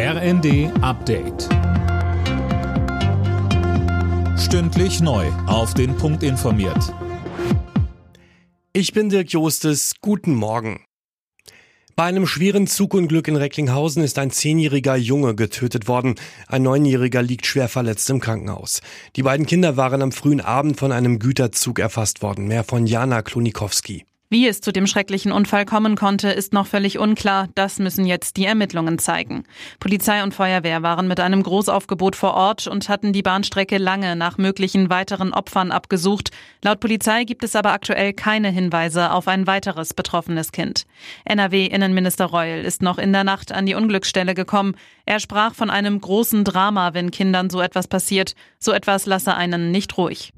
RND Update. Stündlich neu. Auf den Punkt informiert. Ich bin Dirk Jostes. Guten Morgen. Bei einem schweren Zugunglück in Recklinghausen ist ein zehnjähriger Junge getötet worden. Ein neunjähriger liegt schwer verletzt im Krankenhaus. Die beiden Kinder waren am frühen Abend von einem Güterzug erfasst worden. Mehr von Jana Klonikowski. Wie es zu dem schrecklichen Unfall kommen konnte, ist noch völlig unklar. Das müssen jetzt die Ermittlungen zeigen. Polizei und Feuerwehr waren mit einem Großaufgebot vor Ort und hatten die Bahnstrecke lange nach möglichen weiteren Opfern abgesucht. Laut Polizei gibt es aber aktuell keine Hinweise auf ein weiteres betroffenes Kind. NRW-Innenminister Reul ist noch in der Nacht an die Unglücksstelle gekommen. Er sprach von einem großen Drama, wenn Kindern so etwas passiert. So etwas lasse einen nicht ruhig.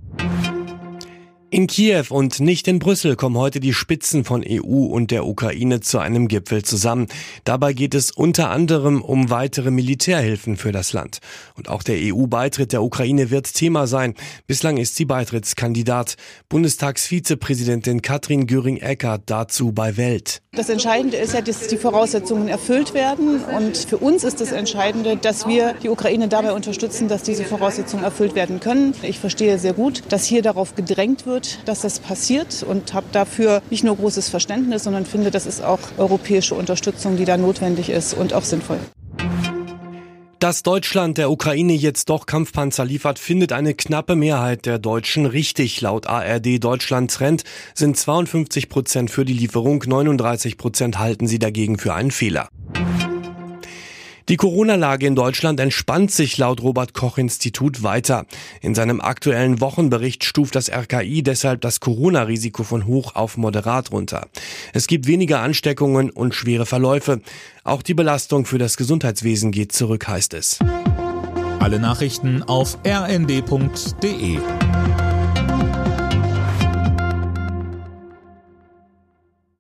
In Kiew und nicht in Brüssel kommen heute die Spitzen von EU und der Ukraine zu einem Gipfel zusammen. Dabei geht es unter anderem um weitere Militärhilfen für das Land. Und auch der EU-Beitritt der Ukraine wird Thema sein. Bislang ist sie Beitrittskandidat. Bundestagsvizepräsidentin Katrin Göring-Eckardt dazu bei Welt. Das Entscheidende ist ja, dass die Voraussetzungen erfüllt werden. Und für uns ist das Entscheidende, dass wir die Ukraine dabei unterstützen, dass diese Voraussetzungen erfüllt werden können. Ich verstehe sehr gut, dass hier darauf gedrängt wird, wird, dass das passiert und habe dafür nicht nur großes Verständnis, sondern finde, das ist auch europäische Unterstützung, die da notwendig ist und auch sinnvoll. Dass Deutschland der Ukraine jetzt doch Kampfpanzer liefert, findet eine knappe Mehrheit der Deutschen richtig. Laut ARD Deutschland Trend sind 52 Prozent für die Lieferung, 39 Prozent halten sie dagegen für einen Fehler. Die Corona-Lage in Deutschland entspannt sich laut Robert Koch Institut weiter. In seinem aktuellen Wochenbericht stuft das RKI deshalb das Corona-Risiko von hoch auf moderat runter. Es gibt weniger Ansteckungen und schwere Verläufe. Auch die Belastung für das Gesundheitswesen geht zurück, heißt es. Alle Nachrichten auf rnd.de